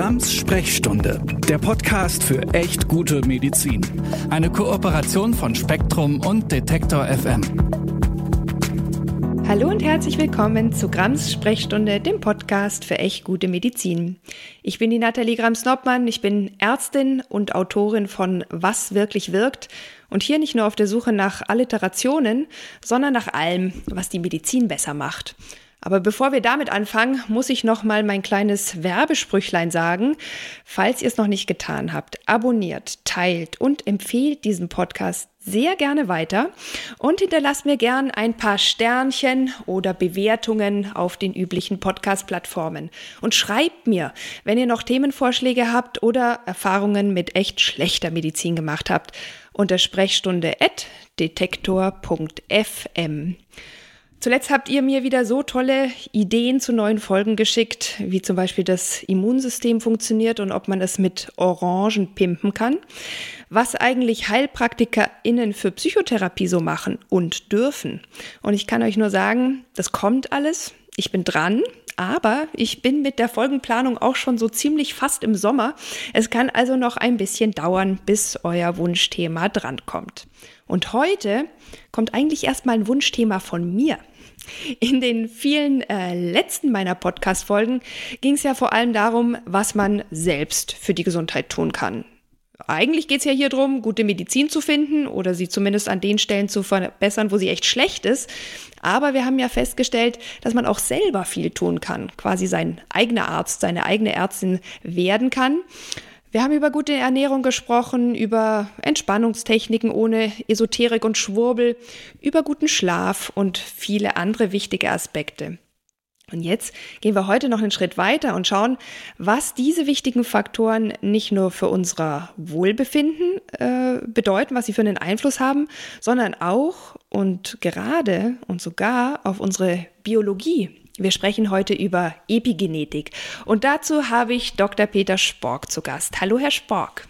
Grams Sprechstunde, der Podcast für echt gute Medizin. Eine Kooperation von Spektrum und Detektor FM. Hallo und herzlich willkommen zu Grams Sprechstunde, dem Podcast für echt gute Medizin. Ich bin die Nathalie Grams-Noppmann, ich bin Ärztin und Autorin von Was wirklich wirkt und hier nicht nur auf der Suche nach Alliterationen, sondern nach allem, was die Medizin besser macht. Aber bevor wir damit anfangen, muss ich noch mal mein kleines Werbesprüchlein sagen. Falls ihr es noch nicht getan habt, abonniert, teilt und empfehlt diesen Podcast sehr gerne weiter und hinterlasst mir gern ein paar Sternchen oder Bewertungen auf den üblichen Podcast-Plattformen. Und schreibt mir, wenn ihr noch Themenvorschläge habt oder Erfahrungen mit echt schlechter Medizin gemacht habt, unter Sprechstunde detektor.fm. Zuletzt habt ihr mir wieder so tolle Ideen zu neuen Folgen geschickt, wie zum Beispiel das Immunsystem funktioniert und ob man es mit Orangen pimpen kann, was eigentlich HeilpraktikerInnen für Psychotherapie so machen und dürfen. Und ich kann euch nur sagen, das kommt alles. Ich bin dran, aber ich bin mit der Folgenplanung auch schon so ziemlich fast im Sommer. Es kann also noch ein bisschen dauern, bis euer Wunschthema drankommt. Und heute kommt eigentlich erstmal ein Wunschthema von mir. In den vielen äh, letzten meiner Podcast-Folgen ging es ja vor allem darum, was man selbst für die Gesundheit tun kann. Eigentlich geht es ja hier darum, gute Medizin zu finden oder sie zumindest an den Stellen zu verbessern, wo sie echt schlecht ist. Aber wir haben ja festgestellt, dass man auch selber viel tun kann, quasi sein eigener Arzt, seine eigene Ärztin werden kann. Wir haben über gute Ernährung gesprochen, über Entspannungstechniken ohne Esoterik und Schwurbel, über guten Schlaf und viele andere wichtige Aspekte. Und jetzt gehen wir heute noch einen Schritt weiter und schauen, was diese wichtigen Faktoren nicht nur für unser Wohlbefinden äh, bedeuten, was sie für einen Einfluss haben, sondern auch und gerade und sogar auf unsere Biologie wir sprechen heute über Epigenetik und dazu habe ich Dr. Peter Spork zu Gast. Hallo, Herr Spork.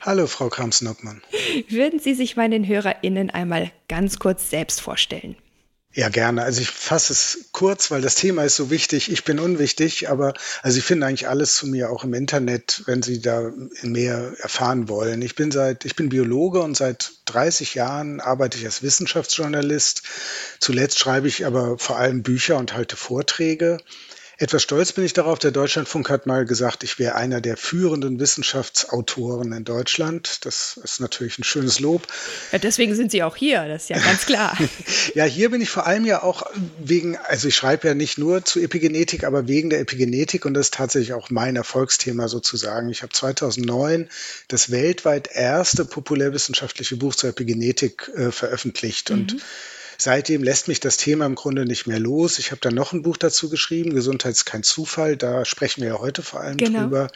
Hallo, Frau Krams-Nockmann. Würden Sie sich meinen HörerInnen einmal ganz kurz selbst vorstellen? Ja, gerne. Also ich fasse es kurz, weil das Thema ist so wichtig. Ich bin unwichtig, aber also Sie finden eigentlich alles zu mir auch im Internet, wenn Sie da mehr erfahren wollen. Ich bin seit, ich bin Biologe und seit 30 Jahren arbeite ich als Wissenschaftsjournalist. Zuletzt schreibe ich aber vor allem Bücher und halte Vorträge. Etwas stolz bin ich darauf, der Deutschlandfunk hat mal gesagt, ich wäre einer der führenden Wissenschaftsautoren in Deutschland. Das ist natürlich ein schönes Lob. Ja, deswegen sind Sie auch hier, das ist ja ganz klar. ja, hier bin ich vor allem ja auch wegen, also ich schreibe ja nicht nur zu Epigenetik, aber wegen der Epigenetik und das ist tatsächlich auch mein Erfolgsthema sozusagen. Ich habe 2009 das weltweit erste populärwissenschaftliche Buch zur Epigenetik äh, veröffentlicht mhm. Seitdem lässt mich das Thema im Grunde nicht mehr los. Ich habe dann noch ein Buch dazu geschrieben, Gesundheit ist kein Zufall. Da sprechen wir ja heute vor allem genau. drüber.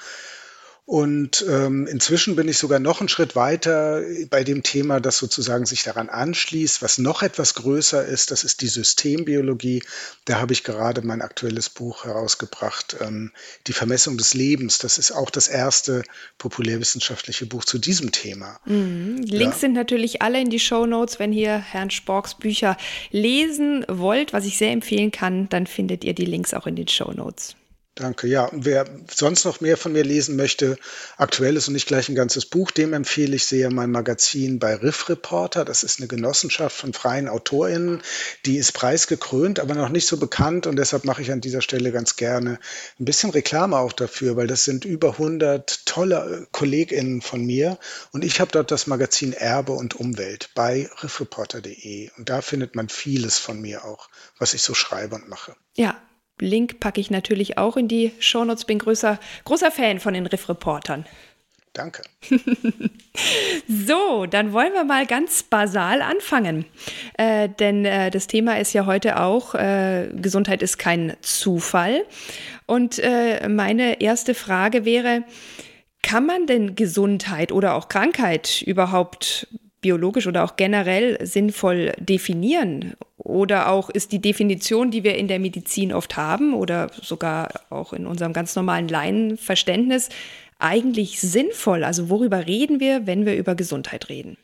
Und ähm, inzwischen bin ich sogar noch einen Schritt weiter bei dem Thema, das sozusagen sich daran anschließt, was noch etwas größer ist. Das ist die Systembiologie. Da habe ich gerade mein aktuelles Buch herausgebracht, ähm, Die Vermessung des Lebens. Das ist auch das erste populärwissenschaftliche Buch zu diesem Thema. Mhm. Links ja. sind natürlich alle in die Show Notes. Wenn ihr Herrn Sporks Bücher lesen wollt, was ich sehr empfehlen kann, dann findet ihr die Links auch in den Show Notes. Danke. Ja, und wer sonst noch mehr von mir lesen möchte, aktuelles und nicht gleich ein ganzes Buch, dem empfehle ich sehr mein Magazin bei Riff Reporter. Das ist eine Genossenschaft von freien AutorInnen. Die ist preisgekrönt, aber noch nicht so bekannt und deshalb mache ich an dieser Stelle ganz gerne ein bisschen Reklame auch dafür, weil das sind über 100 tolle KollegInnen von mir und ich habe dort das Magazin Erbe und Umwelt bei riffreporter.de und da findet man vieles von mir auch, was ich so schreibe und mache. Ja, Link packe ich natürlich auch in die Shownotes. Bin größer, großer Fan von den Riff-Reportern. Danke. so, dann wollen wir mal ganz basal anfangen. Äh, denn äh, das Thema ist ja heute auch, äh, Gesundheit ist kein Zufall. Und äh, meine erste Frage wäre, kann man denn Gesundheit oder auch Krankheit überhaupt biologisch oder auch generell sinnvoll definieren? Oder auch ist die Definition, die wir in der Medizin oft haben oder sogar auch in unserem ganz normalen Laienverständnis, eigentlich sinnvoll? Also worüber reden wir, wenn wir über Gesundheit reden?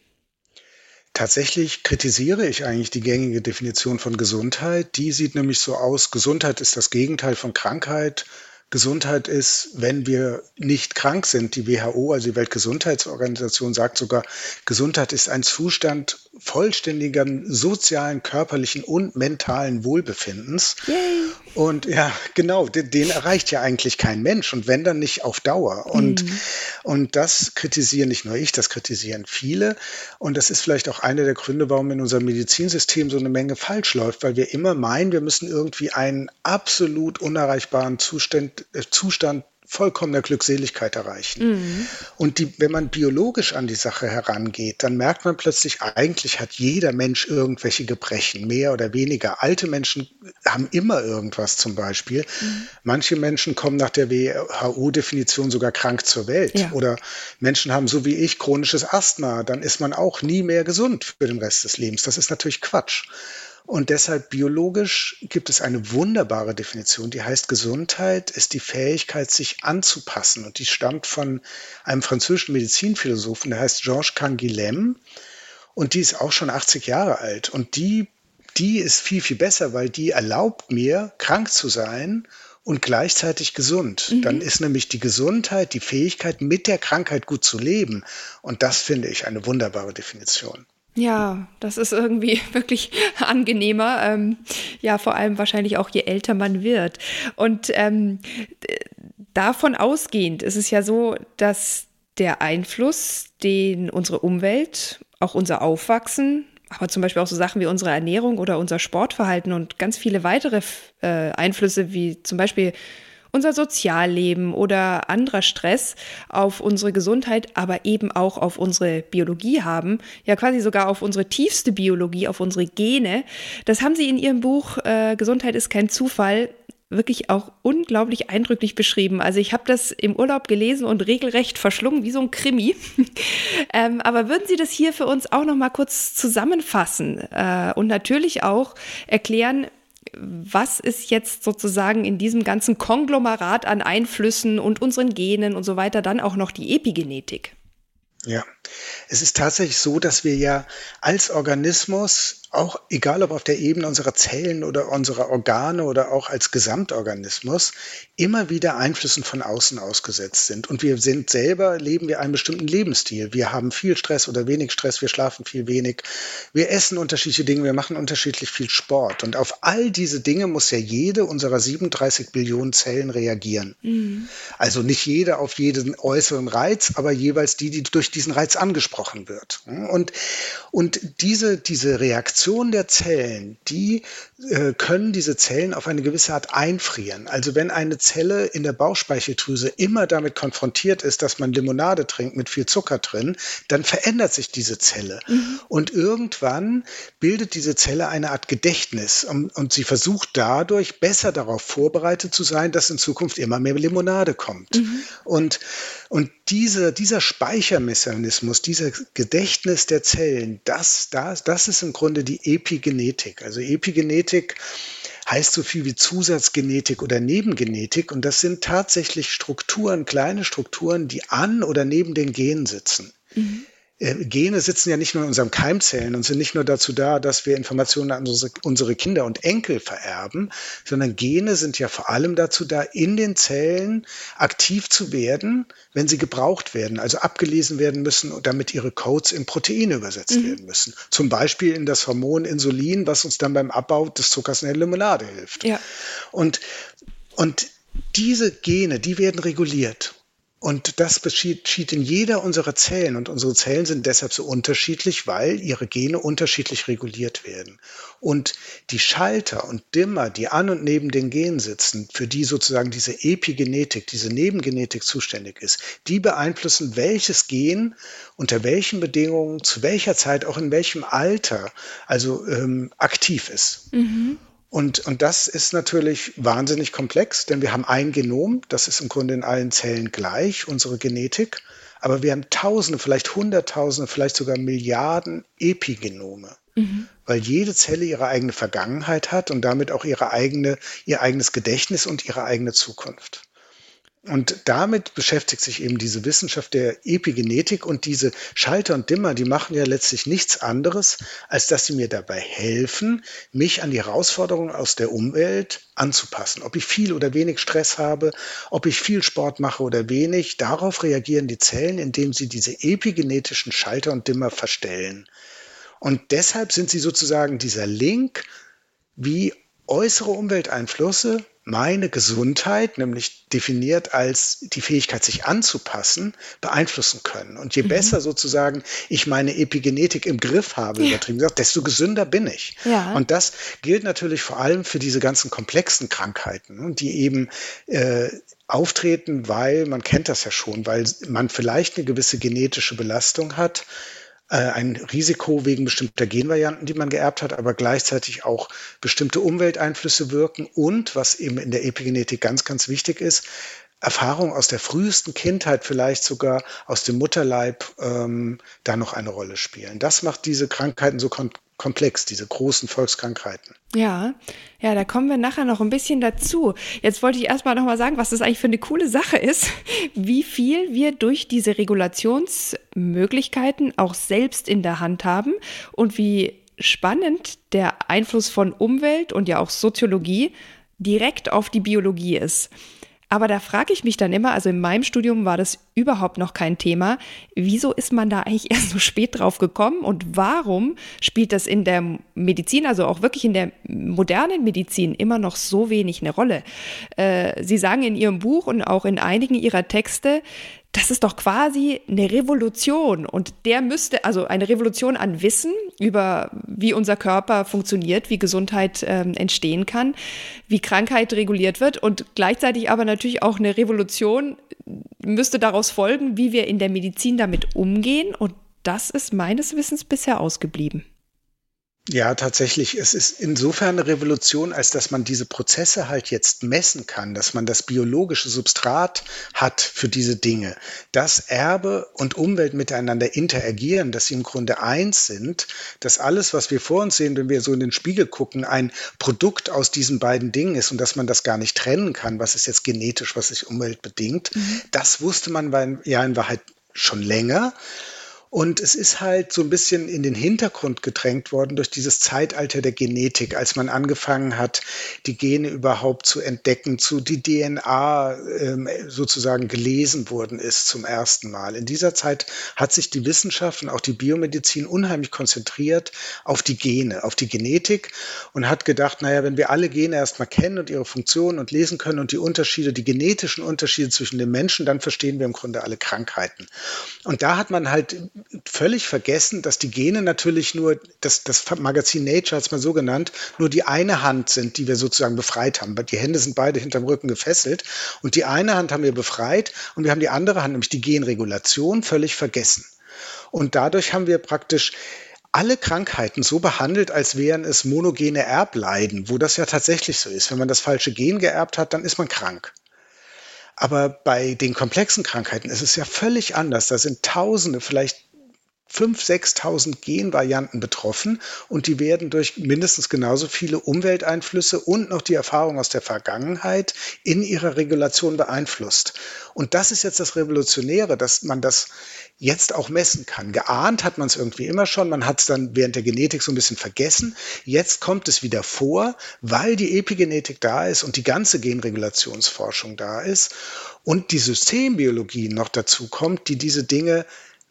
Tatsächlich kritisiere ich eigentlich die gängige Definition von Gesundheit. Die sieht nämlich so aus, Gesundheit ist das Gegenteil von Krankheit. Gesundheit ist, wenn wir nicht krank sind. Die WHO, also die Weltgesundheitsorganisation, sagt sogar, Gesundheit ist ein Zustand vollständigen sozialen, körperlichen und mentalen Wohlbefindens. Yay. Und ja, genau, den, den, erreicht ja eigentlich kein Mensch und wenn dann nicht auf Dauer. Und, mhm. und das kritisieren nicht nur ich, das kritisieren viele. Und das ist vielleicht auch einer der Gründe, warum in unserem Medizinsystem so eine Menge falsch läuft, weil wir immer meinen, wir müssen irgendwie einen absolut unerreichbaren Zustand äh, Zustand vollkommener Glückseligkeit erreichen. Mhm. Und die, wenn man biologisch an die Sache herangeht, dann merkt man plötzlich, eigentlich hat jeder Mensch irgendwelche Gebrechen, mehr oder weniger. Alte Menschen haben immer irgendwas zum Beispiel. Mhm. Manche Menschen kommen nach der WHO-Definition sogar krank zur Welt. Ja. Oder Menschen haben so wie ich chronisches Asthma, dann ist man auch nie mehr gesund für den Rest des Lebens. Das ist natürlich Quatsch. Und deshalb biologisch gibt es eine wunderbare Definition, die heißt, Gesundheit ist die Fähigkeit, sich anzupassen. Und die stammt von einem französischen Medizinphilosophen, der heißt Georges Canguilhem. Und die ist auch schon 80 Jahre alt. Und die, die ist viel, viel besser, weil die erlaubt mir, krank zu sein und gleichzeitig gesund. Mhm. Dann ist nämlich die Gesundheit, die Fähigkeit, mit der Krankheit gut zu leben. Und das finde ich eine wunderbare Definition. Ja, das ist irgendwie wirklich angenehmer. Ähm, ja, vor allem wahrscheinlich auch je älter man wird. Und ähm, davon ausgehend ist es ja so, dass der Einfluss, den unsere Umwelt, auch unser Aufwachsen, aber zum Beispiel auch so Sachen wie unsere Ernährung oder unser Sportverhalten und ganz viele weitere äh, Einflüsse, wie zum Beispiel unser Sozialleben oder anderer Stress auf unsere Gesundheit, aber eben auch auf unsere Biologie haben, ja quasi sogar auf unsere tiefste Biologie, auf unsere Gene. Das haben Sie in Ihrem Buch äh, Gesundheit ist kein Zufall wirklich auch unglaublich eindrücklich beschrieben. Also ich habe das im Urlaub gelesen und regelrecht verschlungen, wie so ein Krimi. ähm, aber würden Sie das hier für uns auch noch mal kurz zusammenfassen äh, und natürlich auch erklären, was ist jetzt sozusagen in diesem ganzen Konglomerat an Einflüssen und unseren Genen und so weiter dann auch noch die Epigenetik? Ja, es ist tatsächlich so, dass wir ja als Organismus auch egal ob auf der Ebene unserer Zellen oder unserer Organe oder auch als Gesamtorganismus, immer wieder Einflüssen von außen ausgesetzt sind. Und wir sind selber, leben wir einen bestimmten Lebensstil. Wir haben viel Stress oder wenig Stress, wir schlafen viel wenig, wir essen unterschiedliche Dinge, wir machen unterschiedlich viel Sport. Und auf all diese Dinge muss ja jede unserer 37 Billionen Zellen reagieren. Mhm. Also nicht jede auf jeden äußeren Reiz, aber jeweils die, die durch diesen Reiz angesprochen wird. Und, und diese, diese Reaktion Reaktion der Zellen, die äh, können diese Zellen auf eine gewisse Art einfrieren. Also wenn eine Zelle in der Bauchspeicheldrüse immer damit konfrontiert ist, dass man Limonade trinkt mit viel Zucker drin, dann verändert sich diese Zelle. Mhm. Und irgendwann bildet diese Zelle eine Art Gedächtnis und, und, sie versucht dadurch besser darauf vorbereitet zu sein, dass in Zukunft immer mehr Limonade kommt. Mhm. Und und diese, dieser Speichermechanismus, dieser Gedächtnis der Zellen, das, das, das ist im Grunde die Epigenetik. Also Epigenetik heißt so viel wie Zusatzgenetik oder Nebengenetik. Und das sind tatsächlich Strukturen, kleine Strukturen, die an oder neben den Genen sitzen. Mhm. Äh, Gene sitzen ja nicht nur in unseren Keimzellen und sind nicht nur dazu da, dass wir Informationen an unsere, Kinder und Enkel vererben, sondern Gene sind ja vor allem dazu da, in den Zellen aktiv zu werden, wenn sie gebraucht werden, also abgelesen werden müssen, damit ihre Codes in Proteine übersetzt mhm. werden müssen. Zum Beispiel in das Hormon Insulin, was uns dann beim Abbau des Zuckers in der Limonade hilft. Ja. Und, und diese Gene, die werden reguliert. Und das geschieht in jeder unserer Zellen. Und unsere Zellen sind deshalb so unterschiedlich, weil ihre Gene unterschiedlich reguliert werden. Und die Schalter und Dimmer, die an und neben den Genen sitzen, für die sozusagen diese Epigenetik, diese Nebengenetik zuständig ist, die beeinflussen, welches Gen unter welchen Bedingungen, zu welcher Zeit, auch in welchem Alter, also ähm, aktiv ist. Mhm. Und, und das ist natürlich wahnsinnig komplex, denn wir haben ein Genom, das ist im Grunde in allen Zellen gleich, unsere Genetik, aber wir haben Tausende, vielleicht Hunderttausende, vielleicht sogar Milliarden Epigenome. Mhm. Weil jede Zelle ihre eigene Vergangenheit hat und damit auch ihre eigene, ihr eigenes Gedächtnis und ihre eigene Zukunft. Und damit beschäftigt sich eben diese Wissenschaft der Epigenetik und diese Schalter und Dimmer, die machen ja letztlich nichts anderes, als dass sie mir dabei helfen, mich an die Herausforderungen aus der Umwelt anzupassen. Ob ich viel oder wenig Stress habe, ob ich viel Sport mache oder wenig, darauf reagieren die Zellen, indem sie diese epigenetischen Schalter und Dimmer verstellen. Und deshalb sind sie sozusagen dieser Link, wie äußere Umwelteinflüsse meine Gesundheit, nämlich definiert als die Fähigkeit, sich anzupassen, beeinflussen können. Und je mhm. besser sozusagen ich meine Epigenetik im Griff habe, ja. übertrieben gesagt, desto gesünder bin ich. Ja. Und das gilt natürlich vor allem für diese ganzen komplexen Krankheiten, die eben äh, auftreten, weil man kennt das ja schon, weil man vielleicht eine gewisse genetische Belastung hat ein Risiko wegen bestimmter Genvarianten, die man geerbt hat, aber gleichzeitig auch bestimmte Umwelteinflüsse wirken und, was eben in der Epigenetik ganz, ganz wichtig ist, Erfahrung aus der frühesten Kindheit, vielleicht sogar aus dem Mutterleib, ähm, da noch eine Rolle spielen. Das macht diese Krankheiten so kom komplex, diese großen Volkskrankheiten. Ja, ja, da kommen wir nachher noch ein bisschen dazu. Jetzt wollte ich erstmal nochmal sagen, was das eigentlich für eine coole Sache ist, wie viel wir durch diese Regulationsmöglichkeiten auch selbst in der Hand haben und wie spannend der Einfluss von Umwelt und ja auch Soziologie direkt auf die Biologie ist. Aber da frage ich mich dann immer, also in meinem Studium war das überhaupt noch kein Thema. Wieso ist man da eigentlich erst so spät drauf gekommen und warum spielt das in der Medizin, also auch wirklich in der modernen Medizin, immer noch so wenig eine Rolle? Äh, Sie sagen in Ihrem Buch und auch in einigen Ihrer Texte, das ist doch quasi eine Revolution und der müsste, also eine Revolution an Wissen über, wie unser Körper funktioniert, wie Gesundheit ähm, entstehen kann, wie Krankheit reguliert wird und gleichzeitig aber natürlich auch eine Revolution müsste daraus folgen, wie wir in der Medizin damit umgehen und das ist meines Wissens bisher ausgeblieben. Ja, tatsächlich. Es ist insofern eine Revolution, als dass man diese Prozesse halt jetzt messen kann, dass man das biologische Substrat hat für diese Dinge, dass Erbe und Umwelt miteinander interagieren, dass sie im Grunde eins sind, dass alles, was wir vor uns sehen, wenn wir so in den Spiegel gucken, ein Produkt aus diesen beiden Dingen ist und dass man das gar nicht trennen kann, was ist jetzt genetisch, was ist umweltbedingt. Mhm. Das wusste man ja in Wahrheit schon länger. Und es ist halt so ein bisschen in den Hintergrund gedrängt worden durch dieses Zeitalter der Genetik, als man angefangen hat, die Gene überhaupt zu entdecken, zu die DNA ähm, sozusagen gelesen worden ist zum ersten Mal. In dieser Zeit hat sich die Wissenschaft und auch die Biomedizin unheimlich konzentriert auf die Gene, auf die Genetik und hat gedacht, naja, wenn wir alle Gene erstmal kennen und ihre Funktionen und lesen können und die Unterschiede, die genetischen Unterschiede zwischen den Menschen, dann verstehen wir im Grunde alle Krankheiten. Und da hat man halt völlig vergessen, dass die Gene natürlich nur, das, das Magazin Nature hat es mal so genannt, nur die eine Hand sind, die wir sozusagen befreit haben. Die Hände sind beide hinterm Rücken gefesselt und die eine Hand haben wir befreit und wir haben die andere Hand, nämlich die Genregulation, völlig vergessen. Und dadurch haben wir praktisch alle Krankheiten so behandelt, als wären es monogene Erbleiden, wo das ja tatsächlich so ist. Wenn man das falsche Gen geerbt hat, dann ist man krank. Aber bei den komplexen Krankheiten ist es ja völlig anders. Da sind Tausende, vielleicht 5.000, 6.000 Genvarianten betroffen und die werden durch mindestens genauso viele Umwelteinflüsse und noch die Erfahrung aus der Vergangenheit in ihrer Regulation beeinflusst. Und das ist jetzt das Revolutionäre, dass man das jetzt auch messen kann. Geahnt hat man es irgendwie immer schon, man hat es dann während der Genetik so ein bisschen vergessen. Jetzt kommt es wieder vor, weil die Epigenetik da ist und die ganze Genregulationsforschung da ist und die Systembiologie noch dazu kommt, die diese Dinge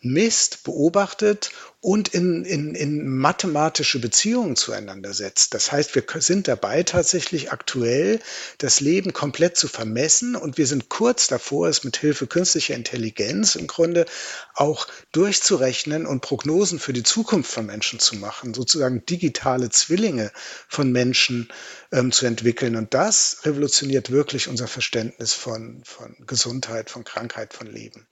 misst, beobachtet und in, in, in mathematische Beziehungen zueinander setzt. Das heißt, wir sind dabei tatsächlich aktuell das Leben komplett zu vermessen und wir sind kurz davor, es mit Hilfe künstlicher Intelligenz im Grunde auch durchzurechnen und Prognosen für die Zukunft von Menschen zu machen, sozusagen digitale Zwillinge von Menschen ähm, zu entwickeln. Und das revolutioniert wirklich unser Verständnis von, von Gesundheit, von Krankheit, von Leben.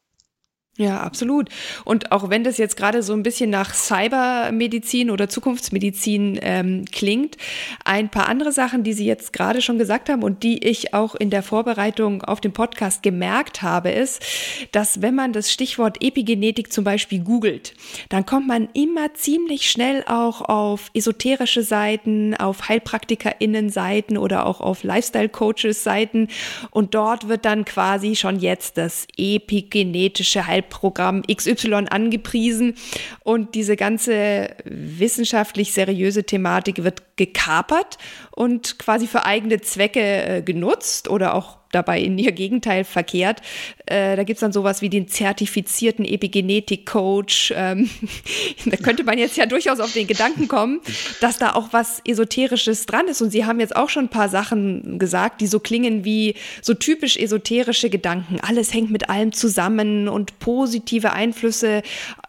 Ja, absolut. Und auch wenn das jetzt gerade so ein bisschen nach Cybermedizin oder Zukunftsmedizin ähm, klingt, ein paar andere Sachen, die Sie jetzt gerade schon gesagt haben und die ich auch in der Vorbereitung auf den Podcast gemerkt habe, ist, dass wenn man das Stichwort Epigenetik zum Beispiel googelt, dann kommt man immer ziemlich schnell auch auf esoterische Seiten, auf HeilpraktikerInnen-Seiten oder auch auf Lifestyle-Coaches-Seiten und dort wird dann quasi schon jetzt das epigenetische Heil Programm XY angepriesen. Und diese ganze wissenschaftlich seriöse Thematik wird gekapert und quasi für eigene Zwecke äh, genutzt oder auch dabei in ihr Gegenteil verkehrt. Äh, da gibt es dann sowas wie den zertifizierten Epigenetik-Coach. Ähm, da könnte man jetzt ja durchaus auf den Gedanken kommen, dass da auch was Esoterisches dran ist. Und Sie haben jetzt auch schon ein paar Sachen gesagt, die so klingen wie so typisch esoterische Gedanken. Alles hängt mit allem zusammen und positive Einflüsse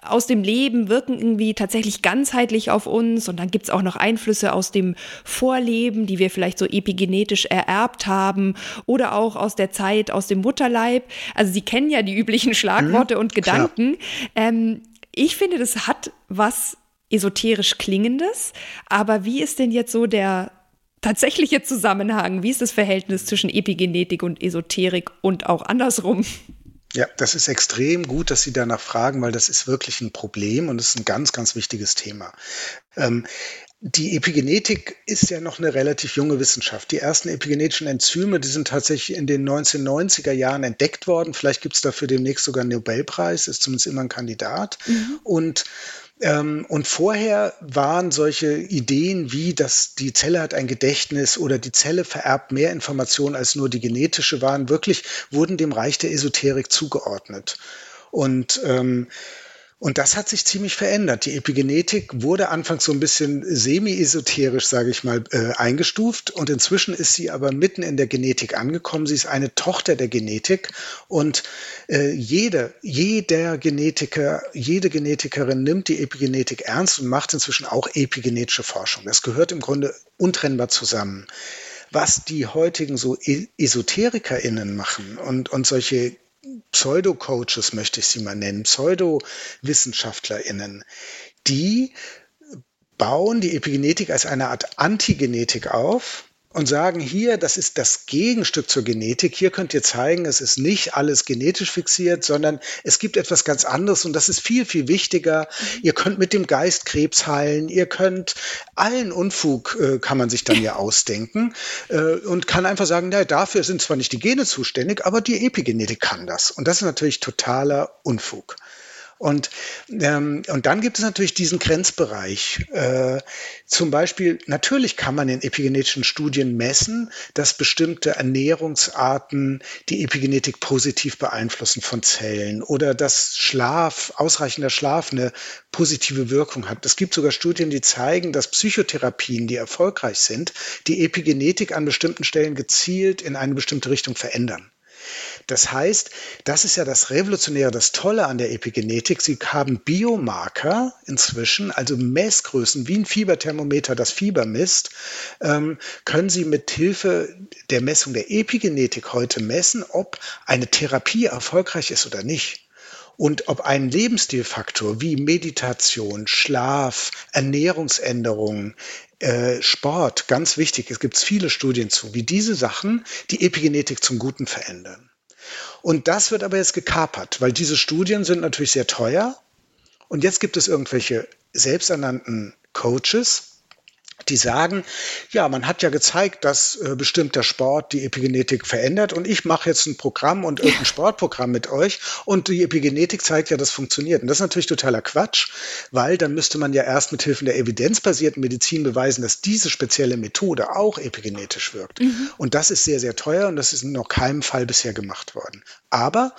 aus dem Leben wirken irgendwie tatsächlich ganzheitlich auf uns. Und dann gibt es auch noch Einflüsse aus dem Vorleben, die wir vielleicht so epigenetisch ererbt haben oder auch aus der Zeit aus dem Mutterleib. Also Sie kennen ja die üblichen Schlagworte mhm, und Gedanken. Ähm, ich finde, das hat was esoterisch Klingendes. Aber wie ist denn jetzt so der tatsächliche Zusammenhang? Wie ist das Verhältnis zwischen Epigenetik und Esoterik und auch andersrum? Ja, das ist extrem gut, dass Sie danach fragen, weil das ist wirklich ein Problem und es ist ein ganz, ganz wichtiges Thema. Ähm, die Epigenetik ist ja noch eine relativ junge Wissenschaft. Die ersten epigenetischen Enzyme, die sind tatsächlich in den 1990er Jahren entdeckt worden. Vielleicht gibt es dafür demnächst sogar einen Nobelpreis, ist zumindest immer ein Kandidat. Mhm. Und ähm, und vorher waren solche Ideen wie, dass die Zelle hat ein Gedächtnis oder die Zelle vererbt mehr Informationen als nur die genetische waren, wirklich wurden dem Reich der Esoterik zugeordnet. Und ähm, und das hat sich ziemlich verändert. Die Epigenetik wurde anfangs so ein bisschen semi-esoterisch, sage ich mal, äh, eingestuft. Und inzwischen ist sie aber mitten in der Genetik angekommen. Sie ist eine Tochter der Genetik. Und äh, jede, jeder Genetiker, jede Genetikerin nimmt die Epigenetik ernst und macht inzwischen auch epigenetische Forschung. Das gehört im Grunde untrennbar zusammen was die heutigen so e-, EsoterikerInnen machen und, und solche Pseudo-Coaches, möchte ich sie mal nennen, Pseudo-WissenschaftlerInnen, die bauen die Epigenetik als eine Art Antigenetik auf und sagen hier, das ist das Gegenstück zur Genetik. Hier könnt ihr zeigen, es ist nicht alles genetisch fixiert, sondern es gibt etwas ganz anderes und das ist viel, viel wichtiger. Ihr könnt mit dem Geist Krebs heilen, ihr könnt allen Unfug äh, kann man sich dann ja ausdenken äh, und kann einfach sagen, ja, dafür sind zwar nicht die Gene zuständig, aber die Epigenetik kann das. Und das ist natürlich totaler Unfug. Und, ähm, und dann gibt es natürlich diesen Grenzbereich. Äh, zum Beispiel, natürlich kann man in epigenetischen Studien messen, dass bestimmte Ernährungsarten die Epigenetik positiv beeinflussen von Zellen oder dass Schlaf, ausreichender Schlaf eine positive Wirkung hat. Es gibt sogar Studien, die zeigen, dass Psychotherapien, die erfolgreich sind, die Epigenetik an bestimmten Stellen gezielt in eine bestimmte Richtung verändern. Das heißt, das ist ja das Revolutionäre, das Tolle an der Epigenetik. Sie haben Biomarker inzwischen, also Messgrößen wie ein Fieberthermometer, das Fieber misst, ähm, können Sie mit Hilfe der Messung der Epigenetik heute messen, ob eine Therapie erfolgreich ist oder nicht. Und ob ein Lebensstilfaktor wie Meditation, Schlaf, Ernährungsänderungen, äh, Sport, ganz wichtig, es gibt viele Studien zu, wie diese Sachen die Epigenetik zum Guten verändern. Und das wird aber jetzt gekapert, weil diese Studien sind natürlich sehr teuer. Und jetzt gibt es irgendwelche selbsternannten Coaches, die sagen, ja, man hat ja gezeigt, dass äh, bestimmter Sport die Epigenetik verändert und ich mache jetzt ein Programm und irgendein Sportprogramm mit euch und die Epigenetik zeigt ja, das funktioniert. Und das ist natürlich totaler Quatsch, weil dann müsste man ja erst mit Hilfe der evidenzbasierten Medizin beweisen, dass diese spezielle Methode auch epigenetisch wirkt. Mhm. Und das ist sehr, sehr teuer und das ist in noch keinem Fall bisher gemacht worden. Aber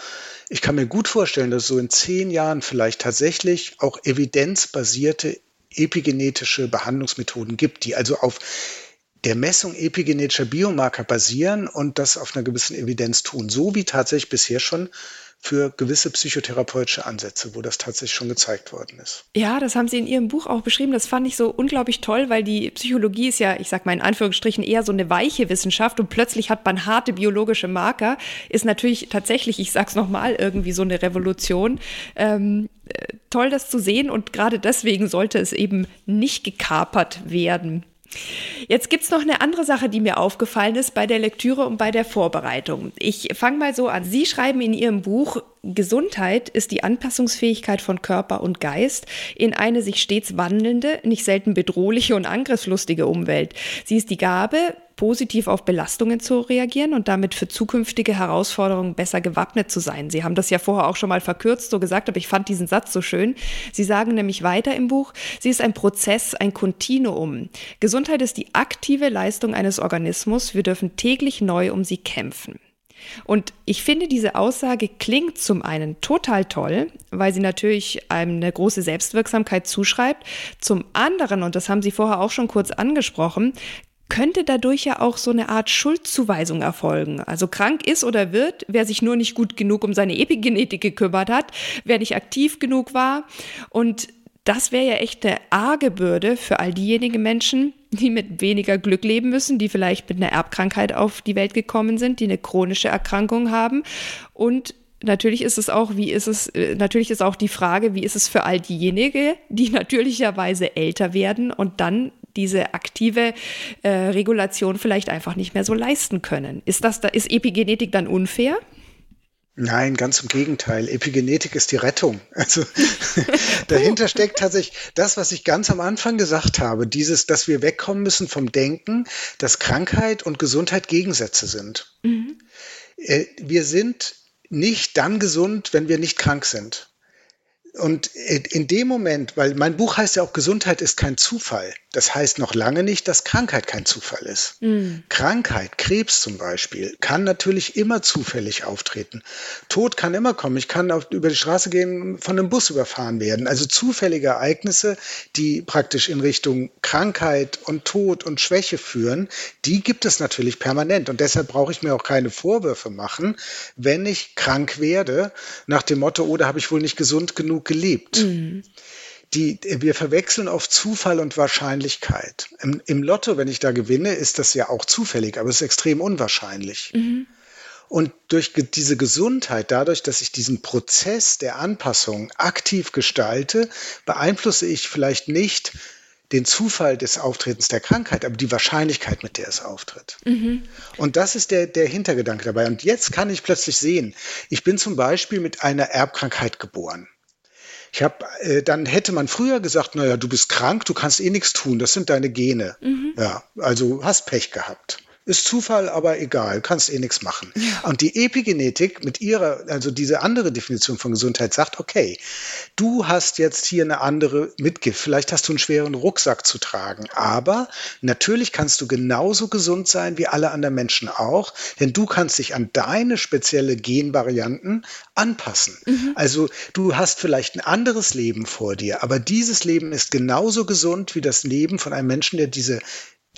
ich kann mir gut vorstellen, dass so in zehn Jahren vielleicht tatsächlich auch evidenzbasierte epigenetische Behandlungsmethoden gibt, die also auf der Messung epigenetischer Biomarker basieren und das auf einer gewissen Evidenz tun, so wie tatsächlich bisher schon für gewisse psychotherapeutische Ansätze, wo das tatsächlich schon gezeigt worden ist. Ja, das haben Sie in Ihrem Buch auch beschrieben. Das fand ich so unglaublich toll, weil die Psychologie ist ja, ich sag mal in Anführungsstrichen, eher so eine weiche Wissenschaft und plötzlich hat man harte biologische Marker. Ist natürlich tatsächlich, ich sag's nochmal, irgendwie so eine Revolution. Ähm, äh, toll, das zu sehen und gerade deswegen sollte es eben nicht gekapert werden. Jetzt gibt es noch eine andere Sache, die mir aufgefallen ist bei der Lektüre und bei der Vorbereitung. Ich fange mal so an. Sie schreiben in Ihrem Buch, Gesundheit ist die Anpassungsfähigkeit von Körper und Geist in eine sich stets wandelnde, nicht selten bedrohliche und angriffslustige Umwelt. Sie ist die Gabe, positiv auf Belastungen zu reagieren und damit für zukünftige Herausforderungen besser gewappnet zu sein. Sie haben das ja vorher auch schon mal verkürzt so gesagt, aber ich fand diesen Satz so schön. Sie sagen nämlich weiter im Buch, sie ist ein Prozess, ein Kontinuum. Gesundheit ist die aktive Leistung eines Organismus. Wir dürfen täglich neu um sie kämpfen. Und ich finde, diese Aussage klingt zum einen total toll, weil sie natürlich einem eine große Selbstwirksamkeit zuschreibt. Zum anderen, und das haben Sie vorher auch schon kurz angesprochen, könnte dadurch ja auch so eine Art Schuldzuweisung erfolgen. Also krank ist oder wird, wer sich nur nicht gut genug um seine Epigenetik gekümmert hat, wer nicht aktiv genug war. Und das wäre ja echt eine arge Bürde für all diejenigen Menschen, die mit weniger Glück leben müssen, die vielleicht mit einer Erbkrankheit auf die Welt gekommen sind, die eine chronische Erkrankung haben. Und natürlich ist es auch, wie ist es, äh, natürlich ist auch die Frage, wie ist es für all diejenigen, die natürlicherweise älter werden und dann diese aktive äh, Regulation vielleicht einfach nicht mehr so leisten können. Ist das da, ist Epigenetik dann unfair? Nein, ganz im Gegenteil. Epigenetik ist die Rettung. Also dahinter steckt tatsächlich das, was ich ganz am Anfang gesagt habe, dieses, dass wir wegkommen müssen vom Denken, dass Krankheit und Gesundheit Gegensätze sind. Mhm. Äh, wir sind nicht dann gesund, wenn wir nicht krank sind. Und in dem Moment, weil mein Buch heißt ja auch Gesundheit ist kein Zufall. Das heißt noch lange nicht, dass Krankheit kein Zufall ist. Mhm. Krankheit, Krebs zum Beispiel, kann natürlich immer zufällig auftreten. Tod kann immer kommen. Ich kann auf, über die Straße gehen, von einem Bus überfahren werden. Also zufällige Ereignisse, die praktisch in Richtung Krankheit und Tod und Schwäche führen, die gibt es natürlich permanent. Und deshalb brauche ich mir auch keine Vorwürfe machen, wenn ich krank werde, nach dem Motto, oh, da habe ich wohl nicht gesund genug gelebt. Mhm die, wir verwechseln oft Zufall und Wahrscheinlichkeit. Im, Im, Lotto, wenn ich da gewinne, ist das ja auch zufällig, aber es ist extrem unwahrscheinlich. Mhm. Und durch diese Gesundheit, dadurch, dass ich diesen Prozess der Anpassung aktiv gestalte, beeinflusse ich vielleicht nicht den Zufall des Auftretens der Krankheit, aber die Wahrscheinlichkeit, mit der es auftritt. Mhm. Und das ist der, der Hintergedanke dabei. Und jetzt kann ich plötzlich sehen, ich bin zum Beispiel mit einer Erbkrankheit geboren. Ich habe, äh, dann hätte man früher gesagt, naja, du bist krank, du kannst eh nichts tun, das sind deine Gene. Mhm. Ja, also hast Pech gehabt. Ist Zufall, aber egal, kannst eh nichts machen. Ja. Und die Epigenetik mit ihrer, also diese andere Definition von Gesundheit sagt, okay, du hast jetzt hier eine andere Mitgift, vielleicht hast du einen schweren Rucksack zu tragen, aber natürlich kannst du genauso gesund sein wie alle anderen Menschen auch, denn du kannst dich an deine spezielle Genvarianten anpassen. Mhm. Also du hast vielleicht ein anderes Leben vor dir, aber dieses Leben ist genauso gesund wie das Leben von einem Menschen, der diese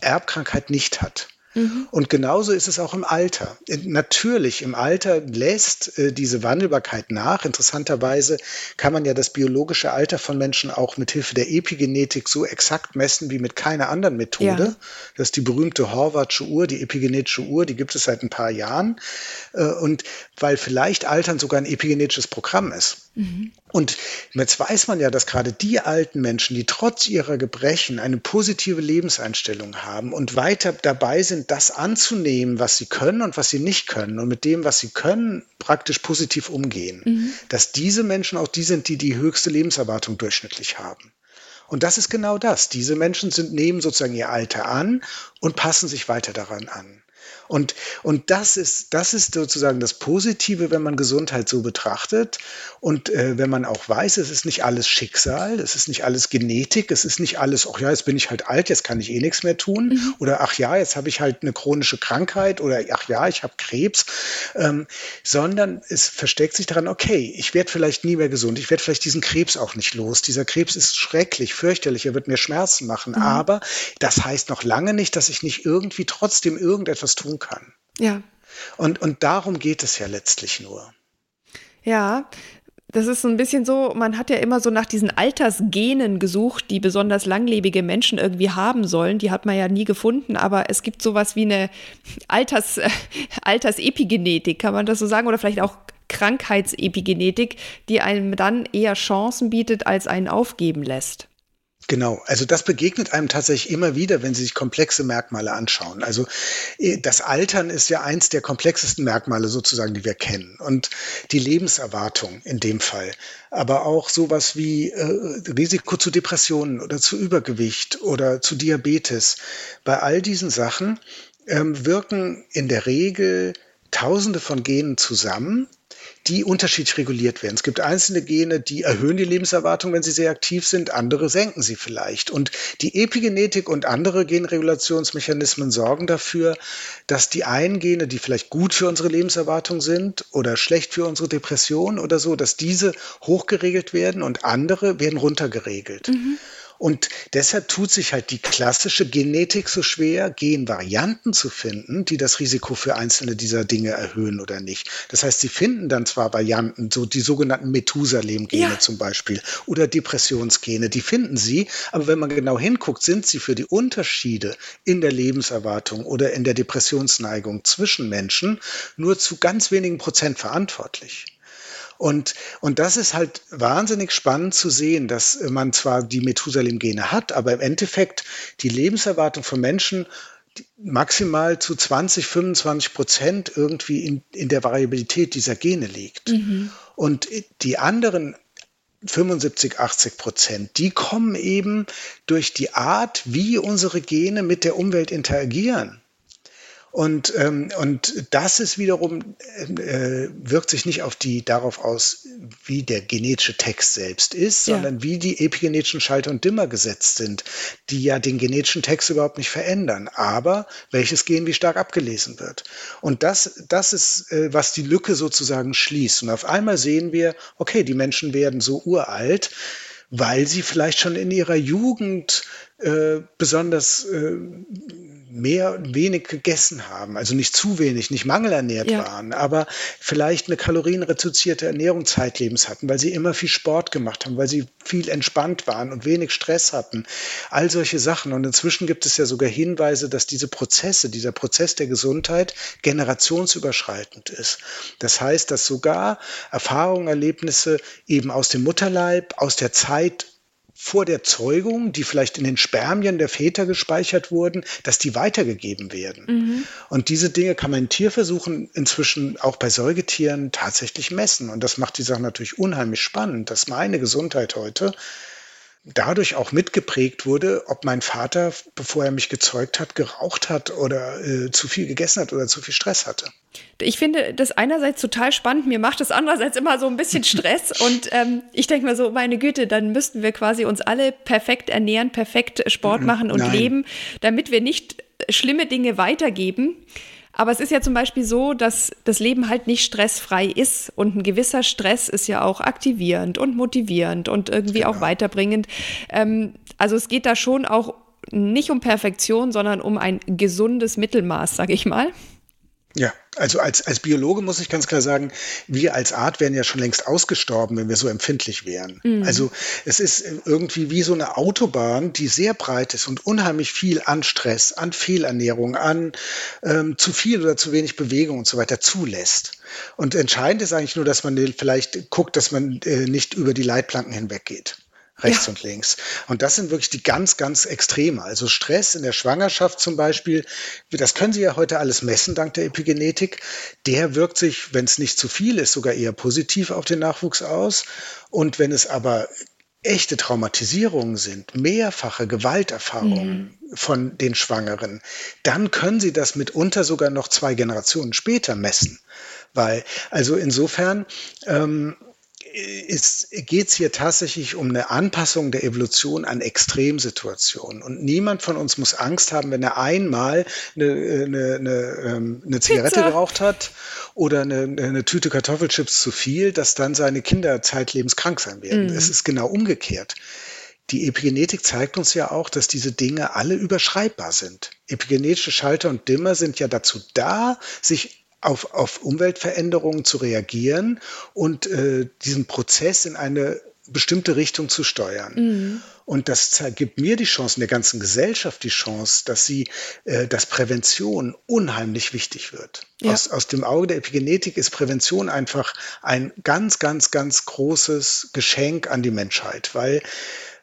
Erbkrankheit nicht hat. Mhm. Und genauso ist es auch im Alter. Natürlich, im Alter lässt äh, diese Wandelbarkeit nach. Interessanterweise kann man ja das biologische Alter von Menschen auch mit Hilfe der Epigenetik so exakt messen wie mit keiner anderen Methode. Ja. Das ist die berühmte Horvathsche Uhr, die epigenetische Uhr, die gibt es seit ein paar Jahren. Äh, und weil vielleicht Altern sogar ein epigenetisches Programm ist. Mhm. Und jetzt weiß man ja, dass gerade die alten Menschen, die trotz ihrer Gebrechen eine positive Lebenseinstellung haben und weiter dabei sind, das anzunehmen, was sie können und was sie nicht können und mit dem, was sie können, praktisch positiv umgehen, mhm. dass diese Menschen auch die sind, die die höchste Lebenserwartung durchschnittlich haben. Und das ist genau das. Diese Menschen sind, nehmen sozusagen ihr Alter an und passen sich weiter daran an. Und, und das, ist, das ist sozusagen das Positive, wenn man Gesundheit so betrachtet. Und äh, wenn man auch weiß, es ist nicht alles Schicksal, es ist nicht alles Genetik, es ist nicht alles, ach ja, jetzt bin ich halt alt, jetzt kann ich eh nichts mehr tun. Mhm. Oder ach ja, jetzt habe ich halt eine chronische Krankheit oder ach ja, ich habe Krebs. Ähm, sondern es versteckt sich daran, okay, ich werde vielleicht nie mehr gesund, ich werde vielleicht diesen Krebs auch nicht los. Dieser Krebs ist schrecklich, fürchterlich, er wird mir Schmerzen machen. Mhm. Aber das heißt noch lange nicht, dass ich nicht irgendwie trotzdem irgendetwas tun kann. Ja. Und, und darum geht es ja letztlich nur. Ja, das ist so ein bisschen so, man hat ja immer so nach diesen Altersgenen gesucht, die besonders langlebige Menschen irgendwie haben sollen. Die hat man ja nie gefunden, aber es gibt sowas wie eine Alters, äh, Altersepigenetik, kann man das so sagen? Oder vielleicht auch Krankheitsepigenetik, die einem dann eher Chancen bietet, als einen aufgeben lässt. Genau, also das begegnet einem tatsächlich immer wieder, wenn Sie sich komplexe Merkmale anschauen. Also äh, das Altern ist ja eins der komplexesten Merkmale sozusagen, die wir kennen. Und die Lebenserwartung in dem Fall. Aber auch sowas wie äh, Risiko zu Depressionen oder zu Übergewicht oder zu Diabetes. Bei all diesen Sachen ähm, wirken in der Regel Tausende von Genen zusammen die unterschiedlich reguliert werden. Es gibt einzelne Gene, die erhöhen die Lebenserwartung, wenn sie sehr aktiv sind, andere senken sie vielleicht. Und die Epigenetik und andere Genregulationsmechanismen sorgen dafür, dass die einen Gene, die vielleicht gut für unsere Lebenserwartung sind oder schlecht für unsere Depression oder so, dass diese hochgeregelt werden und andere werden runtergeregelt. Mhm. Und deshalb tut sich halt die klassische Genetik so schwer, Genvarianten zu finden, die das Risiko für einzelne dieser Dinge erhöhen oder nicht. Das heißt, sie finden dann zwar Varianten, so die sogenannten Methusalem-Gene ja. zum Beispiel oder Depressionsgene, die finden sie, aber wenn man genau hinguckt, sind sie für die Unterschiede in der Lebenserwartung oder in der Depressionsneigung zwischen Menschen nur zu ganz wenigen Prozent verantwortlich. Und, und das ist halt wahnsinnig spannend zu sehen, dass man zwar die Methusalem-Gene hat, aber im Endeffekt die Lebenserwartung von Menschen maximal zu 20, 25 Prozent irgendwie in, in der Variabilität dieser Gene liegt. Mhm. Und die anderen 75, 80 Prozent, die kommen eben durch die Art, wie unsere Gene mit der Umwelt interagieren. Und, ähm, und das ist wiederum, äh, wirkt sich nicht auf die, darauf aus, wie der genetische Text selbst ist, ja. sondern wie die epigenetischen Schalter und Dimmer gesetzt sind, die ja den genetischen Text überhaupt nicht verändern, aber welches Gen wie stark abgelesen wird. Und das, das ist, äh, was die Lücke sozusagen schließt. Und auf einmal sehen wir, okay, die Menschen werden so uralt, weil sie vielleicht schon in ihrer Jugend äh, besonders äh, mehr wenig gegessen haben, also nicht zu wenig, nicht mangelernährt ja. waren, aber vielleicht eine kalorienreduzierte Ernährung zeitlebens hatten, weil sie immer viel Sport gemacht haben, weil sie viel entspannt waren und wenig Stress hatten. All solche Sachen. Und inzwischen gibt es ja sogar Hinweise, dass diese Prozesse, dieser Prozess der Gesundheit generationsüberschreitend ist. Das heißt, dass sogar Erfahrungen, Erlebnisse eben aus dem Mutterleib, aus der Zeit vor der Zeugung, die vielleicht in den Spermien der Väter gespeichert wurden, dass die weitergegeben werden. Mhm. Und diese Dinge kann man in Tierversuchen inzwischen auch bei Säugetieren tatsächlich messen. Und das macht die Sache natürlich unheimlich spannend, dass meine Gesundheit heute dadurch auch mitgeprägt wurde, ob mein Vater, bevor er mich gezeugt hat, geraucht hat oder äh, zu viel gegessen hat oder zu viel Stress hatte. Ich finde das einerseits total spannend, mir macht das andererseits immer so ein bisschen Stress und ähm, ich denke mal so, meine Güte, dann müssten wir quasi uns alle perfekt ernähren, perfekt Sport machen und Nein. leben, damit wir nicht schlimme Dinge weitergeben. Aber es ist ja zum Beispiel so, dass das Leben halt nicht stressfrei ist und ein gewisser Stress ist ja auch aktivierend und motivierend und irgendwie genau. auch weiterbringend. Ähm, also es geht da schon auch nicht um Perfektion, sondern um ein gesundes Mittelmaß, sage ich mal. Ja, also als, als Biologe muss ich ganz klar sagen, wir als Art wären ja schon längst ausgestorben, wenn wir so empfindlich wären. Mhm. Also es ist irgendwie wie so eine Autobahn, die sehr breit ist und unheimlich viel an Stress, an Fehlernährung, an ähm, zu viel oder zu wenig Bewegung und so weiter zulässt. Und entscheidend ist eigentlich nur, dass man vielleicht guckt, dass man äh, nicht über die Leitplanken hinweggeht rechts ja. und links. Und das sind wirklich die ganz, ganz Extreme. Also Stress in der Schwangerschaft zum Beispiel, das können Sie ja heute alles messen dank der Epigenetik. Der wirkt sich, wenn es nicht zu viel ist, sogar eher positiv auf den Nachwuchs aus. Und wenn es aber echte Traumatisierungen sind, mehrfache Gewalterfahrungen mhm. von den Schwangeren, dann können Sie das mitunter sogar noch zwei Generationen später messen. Weil, also insofern, ähm, geht es hier tatsächlich um eine Anpassung der Evolution an Extremsituationen. Und niemand von uns muss Angst haben, wenn er einmal eine, eine, eine, ähm, eine Zigarette Pizza. geraucht hat oder eine, eine, Tüte Kartoffelchips zu viel, dass dann seine Kinder zeitlebens krank sein werden. Mhm. Es ist genau umgekehrt. Die Epigenetik zeigt uns ja auch, dass diese Dinge alle überschreibbar sind. Epigenetische Schalter und Dimmer sind ja dazu da, sich auf, auf Umweltveränderungen zu reagieren und äh, diesen Prozess in eine bestimmte Richtung zu steuern. Mhm. Und das gibt mir die Chance, der ganzen Gesellschaft die Chance, dass sie, äh, dass Prävention unheimlich wichtig wird. Ja. Aus, aus dem Auge der Epigenetik ist Prävention einfach ein ganz, ganz, ganz großes Geschenk an die Menschheit, weil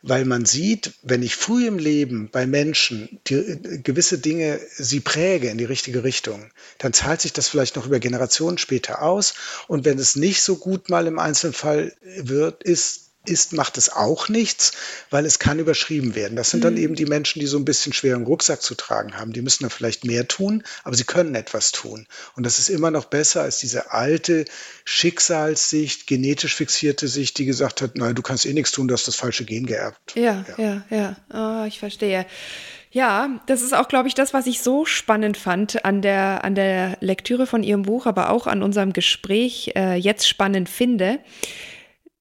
weil man sieht, wenn ich früh im Leben bei Menschen die, äh, gewisse Dinge sie präge in die richtige Richtung, dann zahlt sich das vielleicht noch über Generationen später aus. Und wenn es nicht so gut mal im Einzelfall wird, ist, ist, macht es auch nichts, weil es kann überschrieben werden. Das sind dann mhm. eben die Menschen, die so ein bisschen schweren Rucksack zu tragen haben. Die müssen dann vielleicht mehr tun, aber sie können etwas tun. Und das ist immer noch besser als diese alte Schicksalssicht, genetisch fixierte Sicht, die gesagt hat, naja, du kannst eh nichts tun, du hast das falsche Gen geerbt. Ja, ja, ja. ja. Oh, ich verstehe. Ja, das ist auch, glaube ich, das, was ich so spannend fand an der, an der Lektüre von Ihrem Buch, aber auch an unserem Gespräch äh, jetzt spannend finde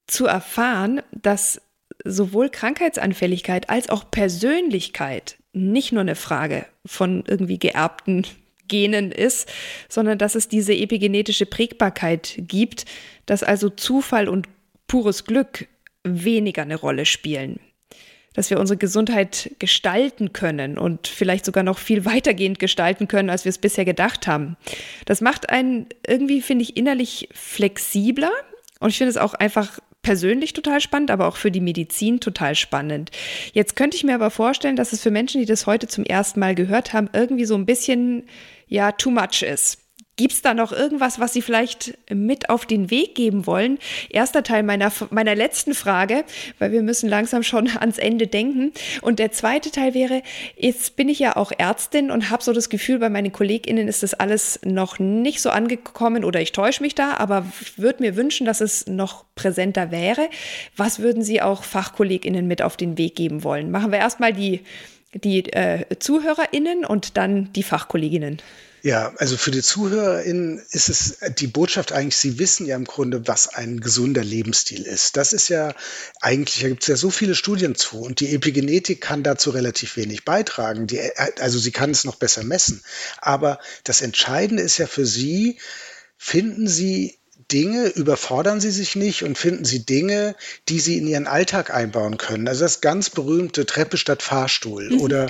zu erfahren, dass sowohl Krankheitsanfälligkeit als auch Persönlichkeit nicht nur eine Frage von irgendwie geerbten Genen ist, sondern dass es diese epigenetische Prägbarkeit gibt, dass also Zufall und pures Glück weniger eine Rolle spielen. Dass wir unsere Gesundheit gestalten können und vielleicht sogar noch viel weitergehend gestalten können, als wir es bisher gedacht haben. Das macht einen irgendwie, finde ich, innerlich flexibler. Und ich finde es auch einfach persönlich total spannend, aber auch für die Medizin total spannend. Jetzt könnte ich mir aber vorstellen, dass es für Menschen, die das heute zum ersten Mal gehört haben, irgendwie so ein bisschen ja too much ist. Gibt es da noch irgendwas, was Sie vielleicht mit auf den Weg geben wollen? Erster Teil meiner, meiner letzten Frage, weil wir müssen langsam schon ans Ende denken. Und der zweite Teil wäre, jetzt bin ich ja auch Ärztin und habe so das Gefühl, bei meinen KollegInnen ist das alles noch nicht so angekommen oder ich täusche mich da, aber würde mir wünschen, dass es noch präsenter wäre. Was würden Sie auch FachkollegInnen mit auf den Weg geben wollen? Machen wir erstmal die, die äh, ZuhörerInnen und dann die Fachkolleginnen. Ja, also für die ZuhörerInnen ist es die Botschaft eigentlich, sie wissen ja im Grunde, was ein gesunder Lebensstil ist. Das ist ja eigentlich, da gibt es ja so viele Studien zu und die Epigenetik kann dazu relativ wenig beitragen. Die, also sie kann es noch besser messen. Aber das Entscheidende ist ja für sie, finden sie Dinge, überfordern Sie sich nicht und finden Sie Dinge, die Sie in Ihren Alltag einbauen können. Also das ganz berühmte Treppe statt Fahrstuhl. Mhm. Oder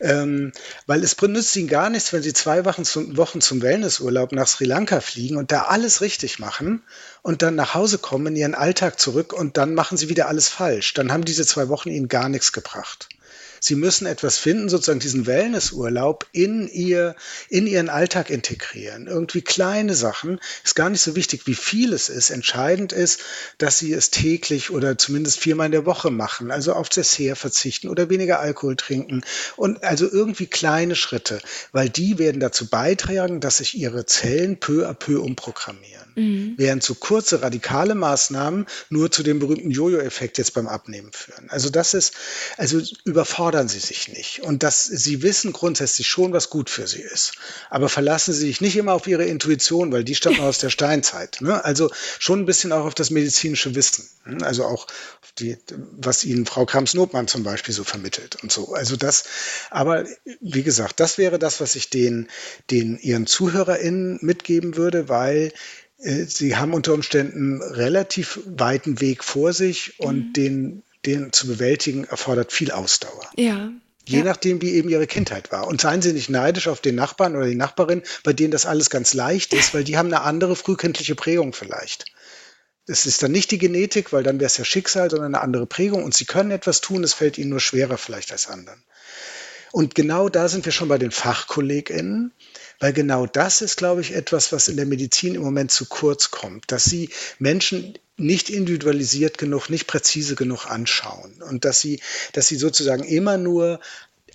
ähm, weil es benutzt Ihnen gar nichts, wenn Sie zwei Wochen zum, Wochen zum Wellnessurlaub nach Sri Lanka fliegen und da alles richtig machen und dann nach Hause kommen in Ihren Alltag zurück und dann machen Sie wieder alles falsch. Dann haben diese zwei Wochen Ihnen gar nichts gebracht. Sie müssen etwas finden, sozusagen diesen Wellnessurlaub in ihr, in ihren Alltag integrieren. Irgendwie kleine Sachen. Ist gar nicht so wichtig, wie viel es ist. Entscheidend ist, dass sie es täglich oder zumindest viermal in der Woche machen. Also auf Dessert verzichten oder weniger Alkohol trinken. Und also irgendwie kleine Schritte, weil die werden dazu beitragen, dass sich ihre Zellen peu à peu umprogrammieren. Mhm. Während so kurze radikale Maßnahmen nur zu dem berühmten Jojo-Effekt jetzt beim Abnehmen führen. Also das ist, also überfordern Sie sich nicht. Und dass Sie wissen grundsätzlich schon, was gut für Sie ist. Aber verlassen Sie sich nicht immer auf Ihre Intuition, weil die stammt aus der Steinzeit. Ne? Also schon ein bisschen auch auf das medizinische Wissen. Ne? Also auch die, was Ihnen Frau Krams-Notmann zum Beispiel so vermittelt und so. Also das, aber wie gesagt, das wäre das, was ich den, den Ihren ZuhörerInnen mitgeben würde, weil äh, sie haben unter Umständen relativ weiten Weg vor sich und mhm. den, den zu bewältigen erfordert viel Ausdauer. Ja. Je ja. nachdem, wie eben ihre Kindheit war. Und seien Sie nicht neidisch auf den Nachbarn oder die Nachbarin, bei denen das alles ganz leicht ist, weil die haben eine andere frühkindliche Prägung vielleicht. Es ist dann nicht die Genetik, weil dann wäre es ja Schicksal, sondern eine andere Prägung. Und sie können etwas tun, es fällt ihnen nur schwerer vielleicht als anderen. Und genau da sind wir schon bei den FachkollegInnen. Weil genau das ist, glaube ich, etwas, was in der Medizin im Moment zu kurz kommt, dass sie Menschen nicht individualisiert genug, nicht präzise genug anschauen und dass sie, dass sie sozusagen immer nur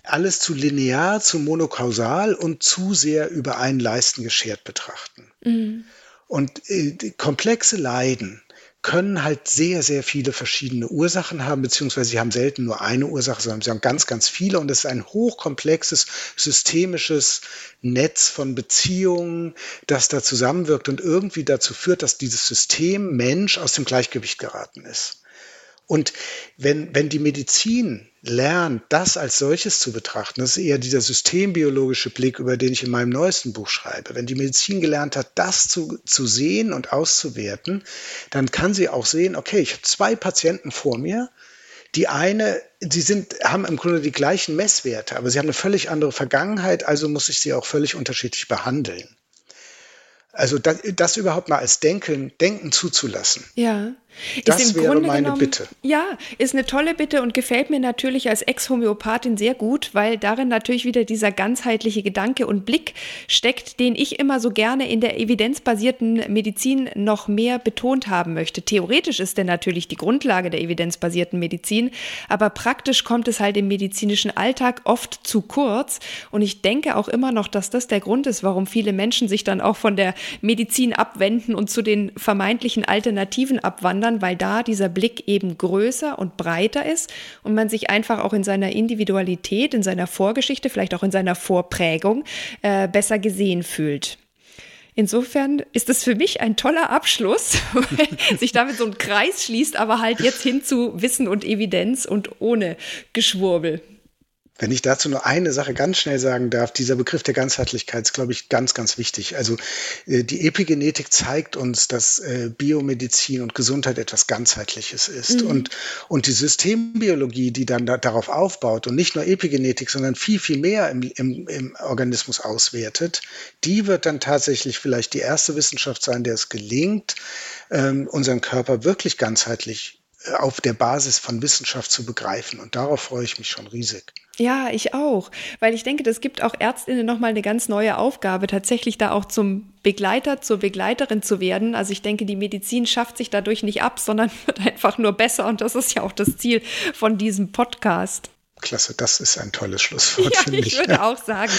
alles zu linear, zu monokausal und zu sehr über einen Leisten geschert betrachten. Mhm. Und äh, komplexe Leiden können halt sehr, sehr viele verschiedene Ursachen haben, beziehungsweise sie haben selten nur eine Ursache, sondern sie haben ganz, ganz viele und es ist ein hochkomplexes, systemisches Netz von Beziehungen, das da zusammenwirkt und irgendwie dazu führt, dass dieses System Mensch aus dem Gleichgewicht geraten ist. Und wenn, wenn die Medizin lernt, das als solches zu betrachten, das ist eher dieser systembiologische Blick, über den ich in meinem neuesten Buch schreibe. Wenn die Medizin gelernt hat, das zu, zu sehen und auszuwerten, dann kann sie auch sehen, okay, ich habe zwei Patienten vor mir, die eine, sie sind, haben im Grunde die gleichen Messwerte, aber sie haben eine völlig andere Vergangenheit, also muss ich sie auch völlig unterschiedlich behandeln. Also das, das überhaupt mal als Denken, Denken zuzulassen. Ja. Das wäre Grunde meine genommen, Bitte. Ja, ist eine tolle Bitte und gefällt mir natürlich als Ex-Homöopathin sehr gut, weil darin natürlich wieder dieser ganzheitliche Gedanke und Blick steckt, den ich immer so gerne in der evidenzbasierten Medizin noch mehr betont haben möchte. Theoretisch ist der natürlich die Grundlage der evidenzbasierten Medizin, aber praktisch kommt es halt im medizinischen Alltag oft zu kurz und ich denke auch immer noch, dass das der Grund ist, warum viele Menschen sich dann auch von der Medizin abwenden und zu den vermeintlichen Alternativen abwandern weil da dieser Blick eben größer und breiter ist und man sich einfach auch in seiner Individualität, in seiner Vorgeschichte, vielleicht auch in seiner Vorprägung äh, besser gesehen fühlt. Insofern ist es für mich ein toller Abschluss, weil sich damit so ein Kreis schließt, aber halt jetzt hin zu Wissen und Evidenz und ohne Geschwurbel. Wenn ich dazu nur eine Sache ganz schnell sagen darf, dieser Begriff der Ganzheitlichkeit ist, glaube ich, ganz, ganz wichtig. Also äh, die Epigenetik zeigt uns, dass äh, Biomedizin und Gesundheit etwas Ganzheitliches ist. Mhm. Und, und die Systembiologie, die dann da, darauf aufbaut und nicht nur Epigenetik, sondern viel, viel mehr im, im, im Organismus auswertet, die wird dann tatsächlich vielleicht die erste Wissenschaft sein, der es gelingt, ähm, unseren Körper wirklich ganzheitlich auf der Basis von Wissenschaft zu begreifen. Und darauf freue ich mich schon riesig. Ja, ich auch, weil ich denke, das gibt auch Ärztinnen nochmal eine ganz neue Aufgabe, tatsächlich da auch zum Begleiter, zur Begleiterin zu werden. Also ich denke, die Medizin schafft sich dadurch nicht ab, sondern wird einfach nur besser und das ist ja auch das Ziel von diesem Podcast. Klasse, das ist ein tolles Schlusswort. Ja, ich, ich würde auch sagen,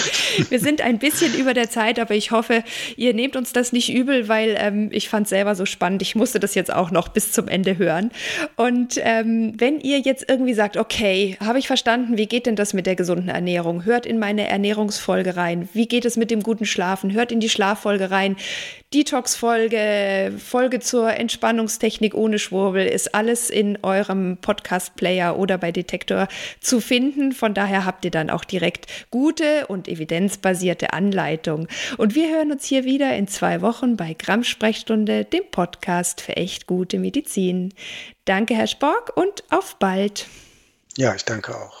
wir sind ein bisschen über der Zeit, aber ich hoffe, ihr nehmt uns das nicht übel, weil ähm, ich fand es selber so spannend. Ich musste das jetzt auch noch bis zum Ende hören. Und ähm, wenn ihr jetzt irgendwie sagt, okay, habe ich verstanden, wie geht denn das mit der gesunden Ernährung? Hört in meine Ernährungsfolge rein. Wie geht es mit dem guten Schlafen? Hört in die Schlaffolge rein. Detox-Folge, Folge zur Entspannungstechnik ohne Schwurbel ist alles in eurem Podcast-Player oder bei Detektor zu finden. Von daher habt ihr dann auch direkt gute und evidenzbasierte Anleitung. Und wir hören uns hier wieder in zwei Wochen bei Gramm Sprechstunde, dem Podcast für echt gute Medizin. Danke, Herr Spork, und auf bald. Ja, ich danke auch.